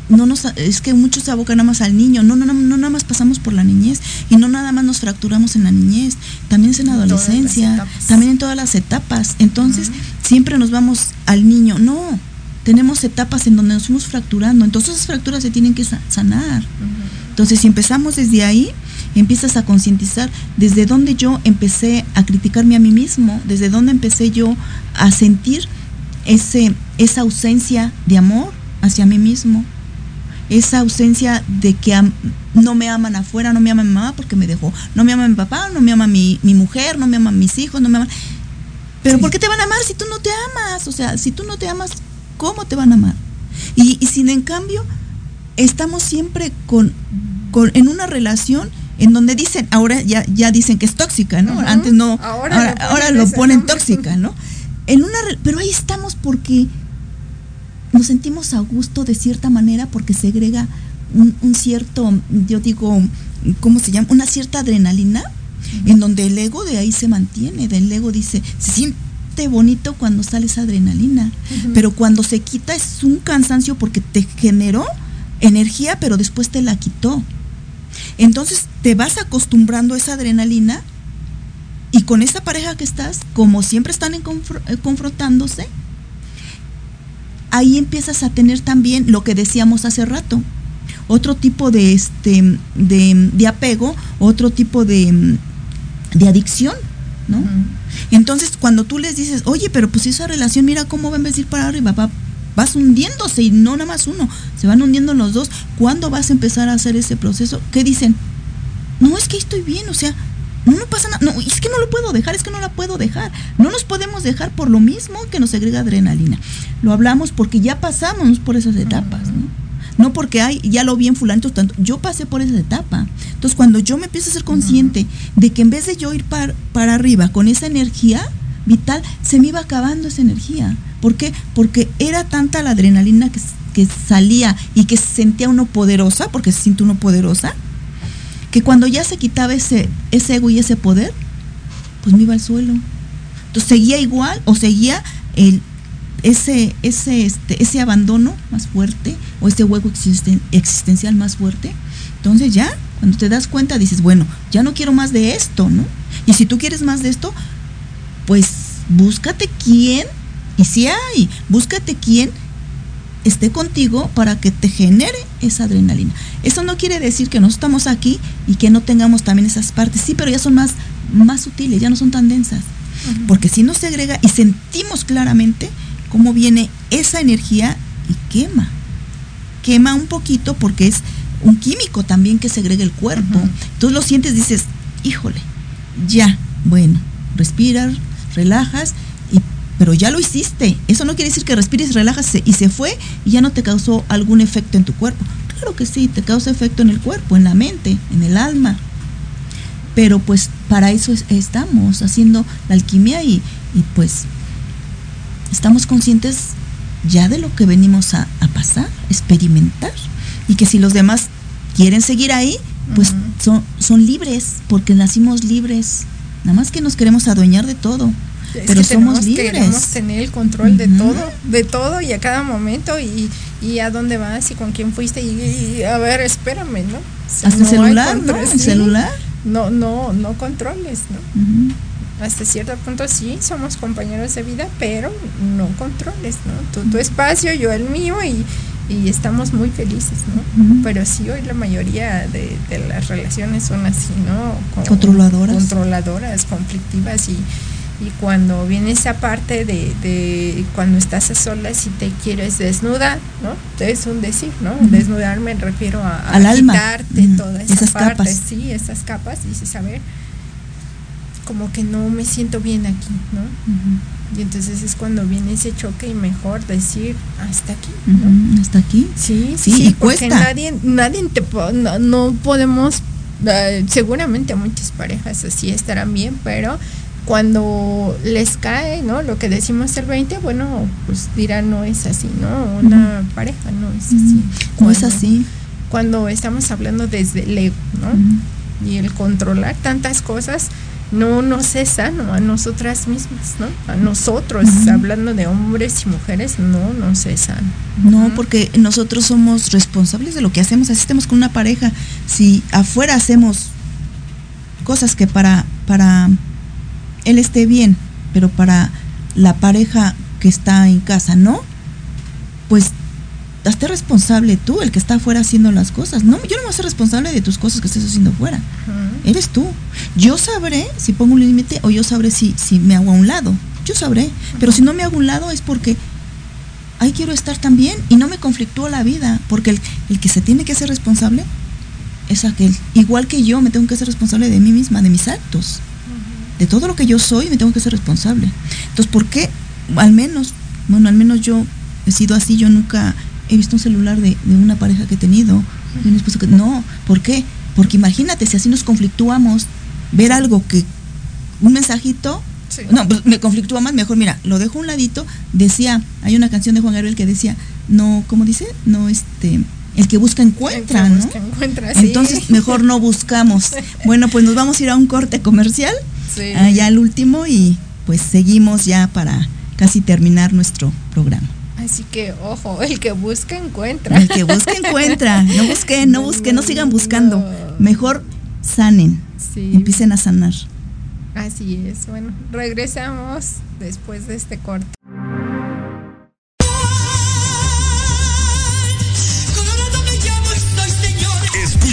no nos es que muchos se abocan nada más al niño, no, no, no, no nada más pasamos por la niñez y no nada más nos fracturamos en la niñez, también es en la adolescencia, también en todas las etapas. Entonces, siempre nos vamos al niño, no. Tenemos etapas en donde nos fuimos fracturando, entonces esas fracturas se tienen que sanar. Entonces, si empezamos desde ahí, empiezas a concientizar desde dónde yo empecé a criticarme a mí mismo, desde dónde empecé yo a sentir ese, esa ausencia de amor hacia mí mismo, esa ausencia de que no me aman afuera, no me ama mi mamá porque me dejó, no me ama mi papá, no me ama mi, mujer, no me aman mis hijos, no me aman... Pero ¿por qué te van a amar si tú no te amas? O sea, si tú no te amas, ¿cómo te van a amar? Y, y sin en cambio, estamos siempre con, con, en una relación en donde dicen, ahora ya, ya dicen que es tóxica, ¿no? Antes no, ahora, ahora, lo ponen, tóxica, ¿no? En una, pero ahí estamos porque nos sentimos a gusto de cierta manera porque segrega un, un cierto, yo digo, ¿cómo se llama? Una cierta adrenalina, en donde el ego de ahí se mantiene, del ego dice, se siente bonito cuando sale esa adrenalina, pero cuando se quita es un cansancio porque te generó energía, pero después te la quitó. Entonces te vas acostumbrando a esa adrenalina y con esa pareja que estás, como siempre están en eh, confrontándose, ahí empiezas a tener también lo que decíamos hace rato, otro tipo de, este, de, apego, otro tipo de, adicción, ¿no? Entonces, cuando tú les dices, oye, pero pues esa relación, mira cómo va a ir para arriba, va, vas hundiéndose y no nada más uno, se van hundiendo los dos. ¿Cuándo vas a empezar a hacer ese proceso? ¿Qué dicen? No, es que estoy bien, o sea, no, no pasa nada, no, es que no lo puedo dejar, es que no la puedo dejar. No nos podemos dejar por lo mismo que nos segrega adrenalina. Lo hablamos porque ya pasamos por esas etapas, ¿no? No porque hay, ya lo vi en fulano, tanto. Yo pasé por esa etapa. Entonces, cuando yo me empiezo a ser consciente de que en vez de yo ir para, para arriba con esa energía vital, se me iba acabando esa energía. ¿Por qué? Porque era tanta la adrenalina que, que salía y que se sentía uno poderosa, porque se siente uno poderosa, que cuando ya se quitaba ese, ese ego y ese poder, pues me iba al suelo. Entonces seguía igual o seguía el, ese, ese, este, ese abandono más fuerte o ese hueco existencial más fuerte. Entonces ya, cuando te das cuenta, dices, bueno, ya no quiero más de esto, ¿no? Y si tú quieres más de esto, pues búscate quién y si hay, búscate quién esté contigo para que te genere esa adrenalina. Eso no quiere decir que no estamos aquí y que no tengamos también esas partes, sí, pero ya son más, más sutiles, ya no son tan densas. Porque si nos segrega y sentimos claramente cómo viene esa energía y quema. Quema un poquito porque es un químico también que segrega el cuerpo. Tú lo sientes, dices, híjole, ya, bueno, respiras, relajas pero ya lo hiciste. Eso no quiere decir que respires, relajas y se fue y ya no te causó algún efecto en tu cuerpo. Claro que sí, te causa efecto en el cuerpo, en la mente, en el alma. Pero pues para eso estamos haciendo la alquimia y, pues estamos conscientes ya de lo que venimos a, pasar, experimentar. Y que si los demás quieren seguir ahí, pues son, son libres, porque nacimos libres. Nada más que nos queremos adueñar de todo pero somos libres. Queremos tener el control de todo, de todo y a cada momento y, y a dónde vas y con quién fuiste y, a ver, espérame, ¿no? Hasta el celular, ¿no? El celular. No, no, no controles, ¿no? Hasta cierto punto sí, somos compañeros de vida, pero no controles, ¿no? Tu, tu espacio, yo el mío y, y estamos muy felices, ¿no? Pero sí hoy la mayoría de, de, las relaciones son así, ¿no? controladoras. Controladoras, conflictivas y, y cuando viene esa parte de, de, cuando estás a solas y te quieres desnudar, ¿no? Es un decir, ¿no? Desnudar me refiero a, Al alma. quitarte toda esa esas parte, capas. sí, esas capas, dices, a ver, como que no me siento bien aquí, ¿no? Y entonces es cuando viene ese choque y mejor decir hasta aquí, ¿no? Hasta aquí. Sí, sí, sí, porque nadie, nadie te no, no podemos, uh, seguramente muchas parejas así estarán bien, pero cuando les cae, ¿no? Lo que decimos el 20, bueno, pues dirán, no es así, ¿no? Una pareja no es así. no es así. Cuando estamos hablando desde el ego, ¿no? Y el controlar tantas cosas, no nos es sano a nosotras mismas, ¿no? A nosotros, hablando de hombres y mujeres, no nos es sano. No, porque nosotros somos responsables de lo que hacemos, así estemos con una pareja. Si afuera hacemos cosas que para, para él esté bien, pero para la pareja que está en casa no, pues hazte responsable tú, el que está afuera haciendo las cosas. No, yo no voy a ser responsable de tus cosas que estés haciendo afuera. Eres tú. Yo sabré si pongo un límite o yo sabré si, si me hago a un lado. Yo sabré. Pero si no me hago a un lado es porque ahí quiero estar también y no me conflictúa la vida. Porque el, el que se tiene que ser responsable es aquel. Igual que yo me tengo que ser responsable de mí misma, de mis actos. De todo lo que yo soy me tengo que ser responsable. Entonces, ¿por qué? Al menos, bueno, al menos yo he sido así, yo nunca he visto un celular de, una pareja que he tenido, que, no, ¿por qué? Porque imagínate, si así nos conflictuamos, ver algo que, un mensajito, no, pues me conflictúa más, mejor, mira, lo dejo a un ladito, decía, hay una canción de Juan Gabriel que decía, no, ¿cómo dice? No, este, el que busca encuentra, ¿no? Entonces, mejor no buscamos. (laughs) Bueno, pues nos vamos a ir a un corte comercial, allá al último, y pues seguimos ya para casi terminar nuestro programa. Así que, ojo, el que busca encuentra. El que busca encuentra. No busquen, no (laughs) busquen, no sigan buscando. Mejor sanen. Empiecen a sanar. Así es. Bueno, regresamos después de este corte.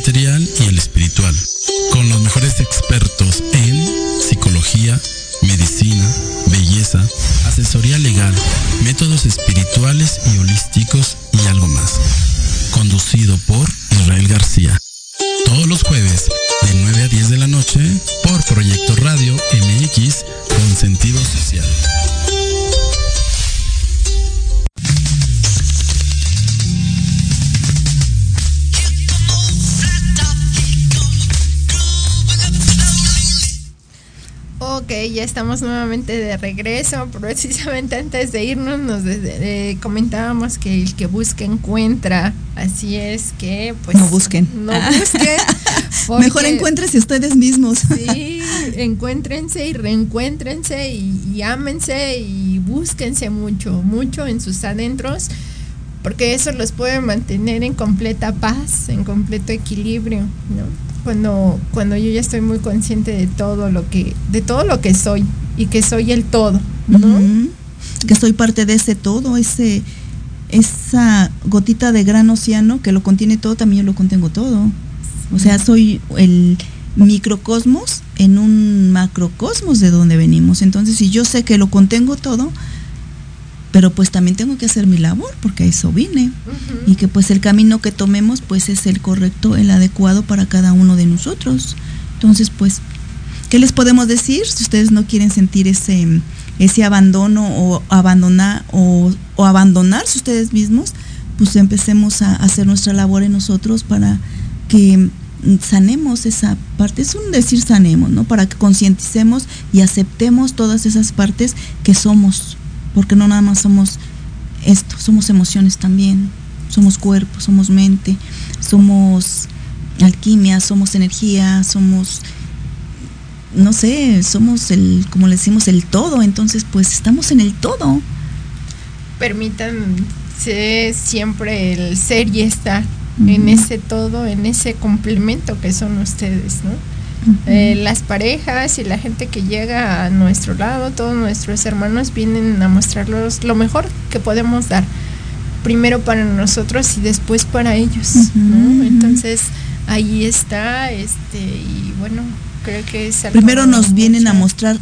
Material y el espiritual, con los mejores expertos en psicología, medicina, belleza, asesoría legal, métodos espirituales y holísticos y algo más. Conducido por Israel García. Todos los jueves, de 9 a 10 de la noche, por Proyecto Radio MX con sentido social. Ok, ya estamos nuevamente de regreso. Precisamente antes de irnos nos comentábamos que el que busca encuentra. Así es que pues no busquen. No busquen. (laughs) Mejor encuéntrense ustedes mismos. Sí, encuéntrense y reencuéntrense y, y ámense y búsquense mucho, mucho en sus adentros porque eso los puede mantener en completa paz, en completo equilibrio, ¿no? Cuando, cuando yo ya estoy muy consciente de todo lo que, de todo lo que soy y que soy el todo, ¿no? Que soy parte de ese todo, ese, esa gotita de gran océano que lo contiene todo, también yo lo contengo todo. O sea, soy el microcosmos en un macrocosmos de donde venimos. Entonces, si yo sé que lo contengo todo, pero pues también tengo que hacer mi labor porque a eso vine y que pues el camino que tomemos pues es el correcto, el adecuado para cada uno de nosotros. Entonces pues, ¿qué les podemos decir si ustedes no quieren sentir ese, ese abandono o abandonar o, abandonarse ustedes mismos? Pues empecemos a hacer nuestra labor en nosotros para que sanemos esa parte, es un decir sanemos, ¿no? Para que concienticemos y aceptemos todas esas partes que somos, porque no nada más somos esto, somos emociones también, somos cuerpo, somos mente, somos alquimia, somos energía, somos no sé, somos el, como le decimos, el todo, entonces pues estamos en el todo. Permítanse siempre el ser y estar en ese todo, en ese complemento que son ustedes, ¿no? Eh, las parejas y la gente que llega a nuestro lado, todos nuestros hermanos vienen a mostrarlos lo mejor que podemos dar, primero para nosotros y después para ellos, ¿no? Entonces ahí está, este, y bueno, creo que es primero nos vienen a mostrar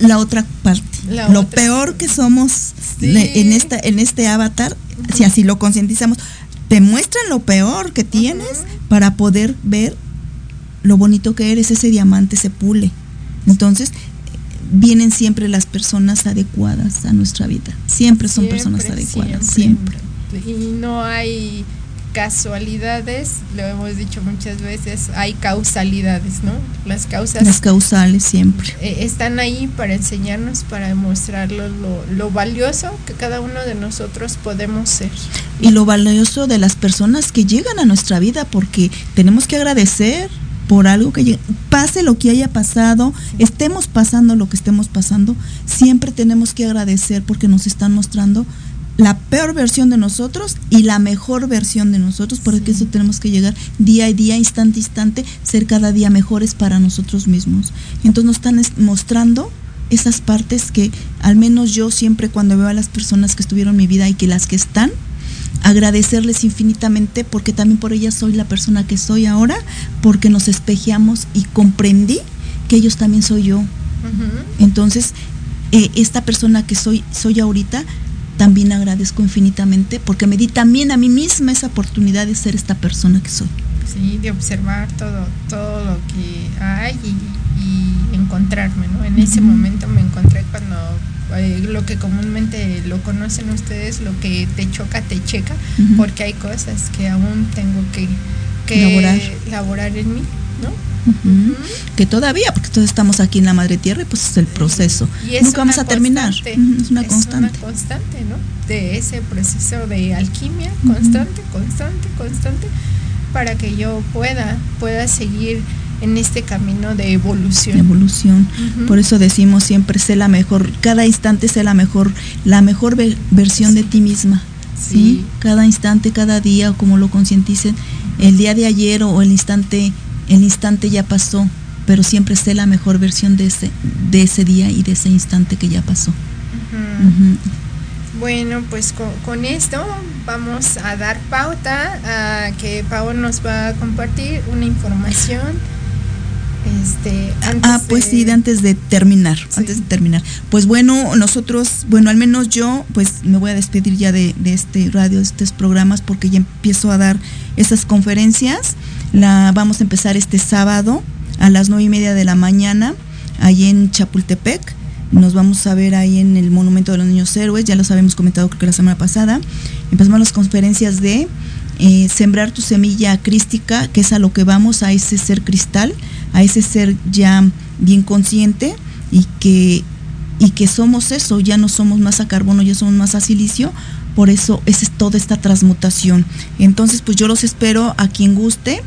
la otra parte, lo peor que somos en esta, en este avatar, si así lo concientizamos te muestran lo peor que tienes para poder ver lo bonito que eres, ese diamante se pule. Entonces, vienen siempre las personas adecuadas a nuestra vida. Siempre son personas adecuadas, siempre. Y no hay casualidades, lo hemos dicho muchas veces, hay causalidades, ¿no? Las causas. Las causales siempre. Eh, están ahí para enseñarnos, para demostrarlo lo, lo, valioso que cada uno de nosotros podemos ser. Y lo valioso de las personas que llegan a nuestra vida, porque tenemos que agradecer por algo que pase lo que haya pasado, estemos pasando lo que estemos pasando, siempre tenemos que agradecer porque nos están mostrando la peor versión de nosotros y la mejor versión de nosotros, porque eso tenemos que llegar día a día, instante a instante, ser cada día mejores para nosotros mismos. Entonces nos están mostrando esas partes que al menos yo siempre cuando veo a las personas que estuvieron en mi vida y que las que están, agradecerles infinitamente porque también por ellas soy la persona que soy ahora, porque nos espejeamos y comprendí que ellos también soy yo. Entonces, eh, esta persona que soy, soy ahorita, también agradezco infinitamente porque me di también a mí misma esa oportunidad de ser esta persona que soy. Sí, de observar todo, todo lo que hay y, encontrarme, ¿no? En ese momento me encontré cuando eh, lo que comúnmente lo conocen ustedes, lo que te choca, te checa, porque hay cosas que aún tengo que, que elaborar en mí, ¿no? Que todavía, porque todos estamos aquí en la madre tierra y pues es el proceso. Y Nunca vamos a terminar. es una constante. una constante, ¿no? De ese proceso de alquimia, constante, constante, constante, para que yo pueda, pueda seguir en este camino de evolución. Evolución. Por eso decimos siempre sé la mejor, cada instante sé la mejor, la mejor versión de ti misma. Sí. Cada instante, cada día, o como lo concienticen, el día de ayer o el instante el instante ya pasó, pero siempre sé la mejor versión de ese, de ese día y de ese instante que ya pasó. Bueno, pues con, esto vamos a dar pauta a que Pau nos va a compartir una información. Este, ah, pues sí, antes de terminar, antes de terminar. Pues bueno, nosotros, bueno, al menos yo, pues me voy a despedir ya de, de este radio, de estos programas, porque ya empiezo a dar esas conferencias. La vamos a empezar este sábado a las nueve y media de la mañana, ahí en Chapultepec. Nos vamos a ver ahí en el Monumento de los Niños Héroes, ya los habíamos comentado creo que la semana pasada. Empezamos las conferencias de eh, sembrar tu semilla crística, que es a lo que vamos, a ese ser cristal, a ese ser ya bien consciente y que, y que somos eso, ya no somos más a carbono, ya somos más a silicio, por eso es toda esta transmutación. Entonces, pues yo los espero a quien guste.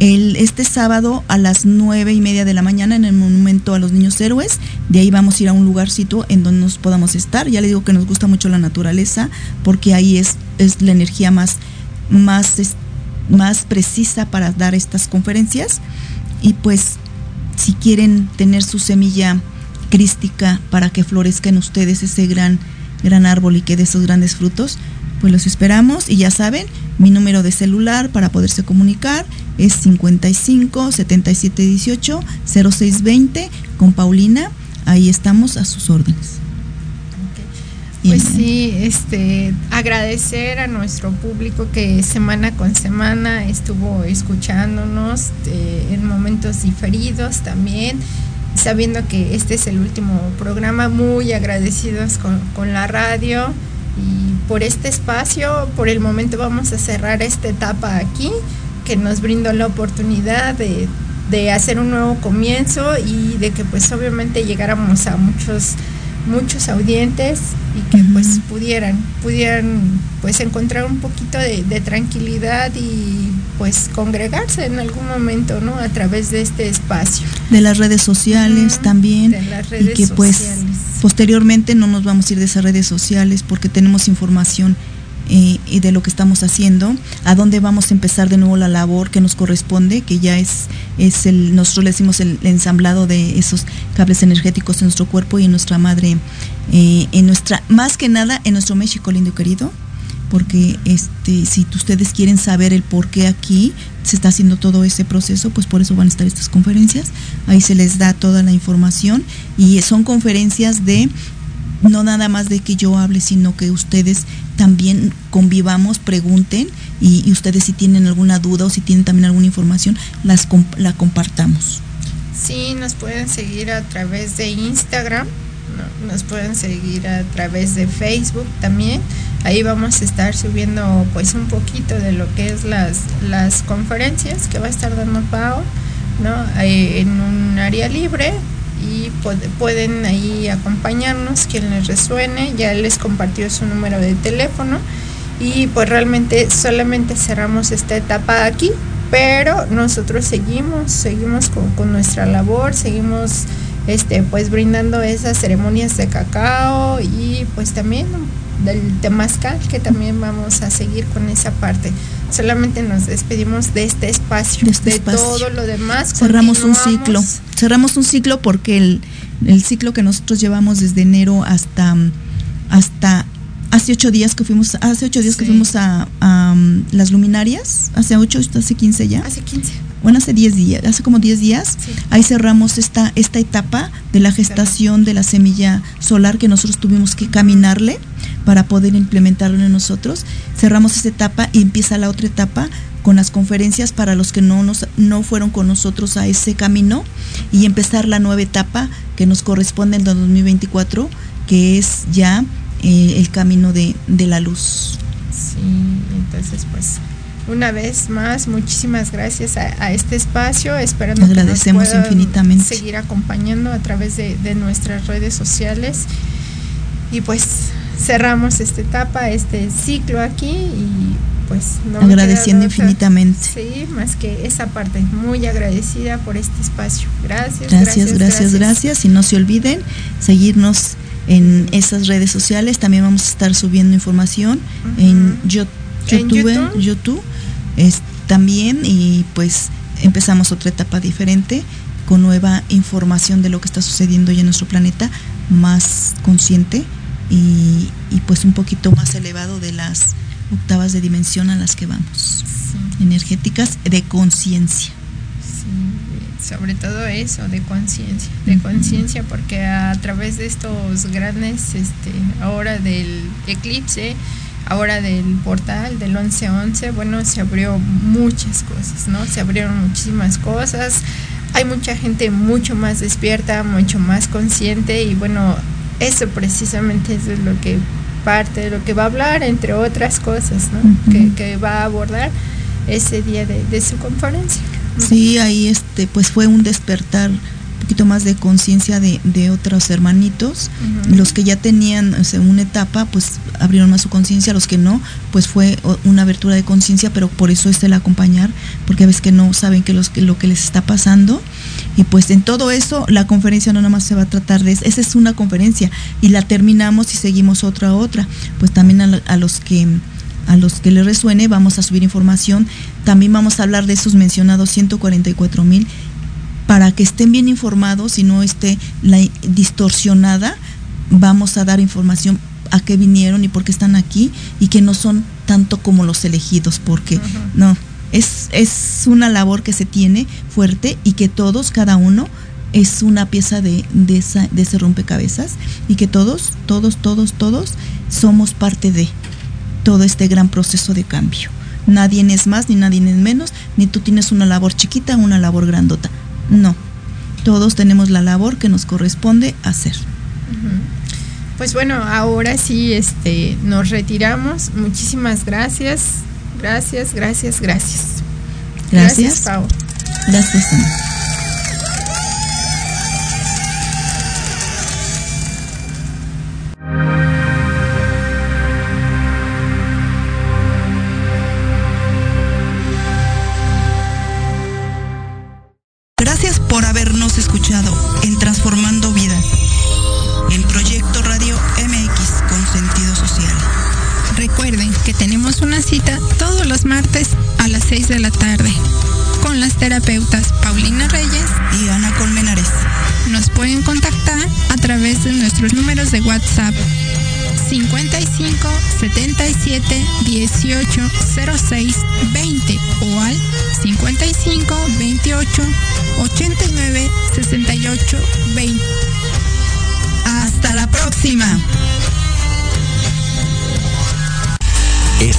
El, este sábado a las nueve y media de la mañana en el Monumento a los Niños Héroes. De ahí vamos a ir a un lugarcito en donde nos podamos estar. Ya les digo que nos gusta mucho la naturaleza porque ahí es, es la energía más, más, más precisa para dar estas conferencias. Y pues si quieren tener su semilla crística para que florezca en ustedes ese gran gran árbol y que de esos grandes frutos, pues los esperamos y ya saben, mi número de celular para poderse comunicar es 55 77 18 06 20 con Paulina, ahí estamos a sus órdenes. Pues sí, este, agradecer a nuestro público que semana con semana estuvo escuchándonos eh, en momentos diferidos también sabiendo que este es el último programa, muy agradecidos con, la radio y por este espacio. Por el momento vamos a cerrar esta etapa aquí, que nos brindó la oportunidad de, de hacer un nuevo comienzo y de que pues obviamente llegáramos a muchos muchos audientes y que pues pudieran pudieran pues encontrar un poquito de, tranquilidad y pues congregarse en algún momento no a través de este espacio. De las redes sociales también de las redes y que pues posteriormente no nos vamos a ir de esas redes sociales porque tenemos información y de lo que estamos haciendo, a dónde vamos a empezar de nuevo la labor que nos corresponde, que ya es, es el, nosotros le decimos el, ensamblado de esos cables energéticos en nuestro cuerpo y en nuestra madre, eh, en nuestra, más que nada en nuestro México lindo querido, porque este, si ustedes quieren saber el por qué aquí se está haciendo todo ese proceso, pues por eso van a estar estas conferencias, ahí se les da toda la información y son conferencias de no nada más de que yo hable, sino que ustedes también convivamos, pregunten y, ustedes si tienen alguna duda o si tienen también alguna información, las, la compartamos. Sí, nos pueden seguir a través de Instagram, nos pueden seguir a través de Facebook también. Ahí vamos a estar subiendo pues un poquito de lo que es las, las conferencias que va a estar dando Pau, ¿no? en un área libre y pueden ahí acompañarnos, quien les resuene, ya les compartió su número de teléfono. Y pues realmente solamente cerramos esta etapa aquí, pero nosotros seguimos, seguimos con, nuestra labor, seguimos este pues brindando esas ceremonias de cacao y pues también del temazcal que también vamos a seguir con esa parte. Solamente nos despedimos de este espacio, de, este todo lo demás. Cerramos un ciclo, cerramos un ciclo porque el, el, ciclo que nosotros llevamos desde enero hasta, hasta hace ocho días que fuimos, hace ocho días que fuimos a, um, las luminarias, hace ocho, hace quince ya. Hace quince. Bueno, hace diez días, hace como diez días, ahí cerramos esta, esta etapa de la gestación de la semilla solar que nosotros tuvimos que caminarle para poder implementarlo en nosotros. Cerramos esta etapa y empieza la otra etapa con las conferencias para los que no, nos, no fueron con nosotros a ese camino y empezar la nueva etapa que nos corresponde en el 2024, que es ya eh, el camino de, la luz. Sí, entonces pues una vez más, muchísimas gracias a, este espacio. Esperando Agradecemos que nos infinitamente. seguir acompañando a través de, de nuestras redes sociales. Y pues cerramos esta etapa, este ciclo aquí y pues no agradeciendo infinitamente. Sí, más que esa parte, muy agradecida por este espacio. Gracias. Gracias, gracias, gracias. Y no se olviden seguirnos en esas redes sociales. También vamos a estar subiendo información en, YouTube, ¿En YouTube, es, también y pues empezamos otra etapa diferente con nueva información de lo que está sucediendo ya en nuestro planeta, más consciente y, pues un poquito más elevado de las octavas de dimensión a las que vamos, energéticas de conciencia. sobre todo eso, de conciencia, de conciencia, porque a través de estos grandes, este, ahora del eclipse, ahora del portal del 1111, bueno, se abrió muchas cosas, ¿no? Se abrieron muchísimas cosas, hay mucha gente mucho más despierta, mucho más consciente y bueno, eso precisamente es lo que parte de lo que va a hablar, entre otras cosas, ¿no? que, va a abordar ese día de, su conferencia. Sí, ahí este, pues fue un despertar un poquito más de conciencia de, de, otros hermanitos. Los que ya tenían una etapa, pues abrieron más su conciencia, los que no, pues fue una abertura de conciencia, pero por eso es el acompañar, porque a veces que no saben que, los, que lo que les está pasando y pues en todo eso, la conferencia no nada más se va a tratar de eso. Esa es una conferencia y la terminamos y seguimos otra a otra. Pues también a, los que a los que les resuene vamos a subir información. También vamos a hablar de esos mencionados 144 mil para que estén bien informados y no esté la distorsionada. Vamos a dar información a qué vinieron y por qué están aquí y que no son tanto como los elegidos, porque no, es, es una labor que se tiene fuerte y que todos, cada uno, es una pieza de, de, de ese rompecabezas y que todos, todos, todos, todos somos parte de todo este gran proceso de cambio. Nadie es más ni nadie es menos, ni tú tienes una labor chiquita una labor grandota. No, todos tenemos la labor que nos corresponde hacer. Pues bueno, ahora sí este, nos retiramos. Muchísimas gracias. Gracias, gracias, gracias. Gracias. Pau. Gracias. Gracias por habernos escuchado en que tenemos una cita todos los martes a las 6 de la tarde con las terapeutas Paulina Reyes y Ana Colmenares. Nos pueden contactar a través de nuestros números de WhatsApp 55 77 18 06 20 o al 55 28 89 68 20. Hasta la próxima.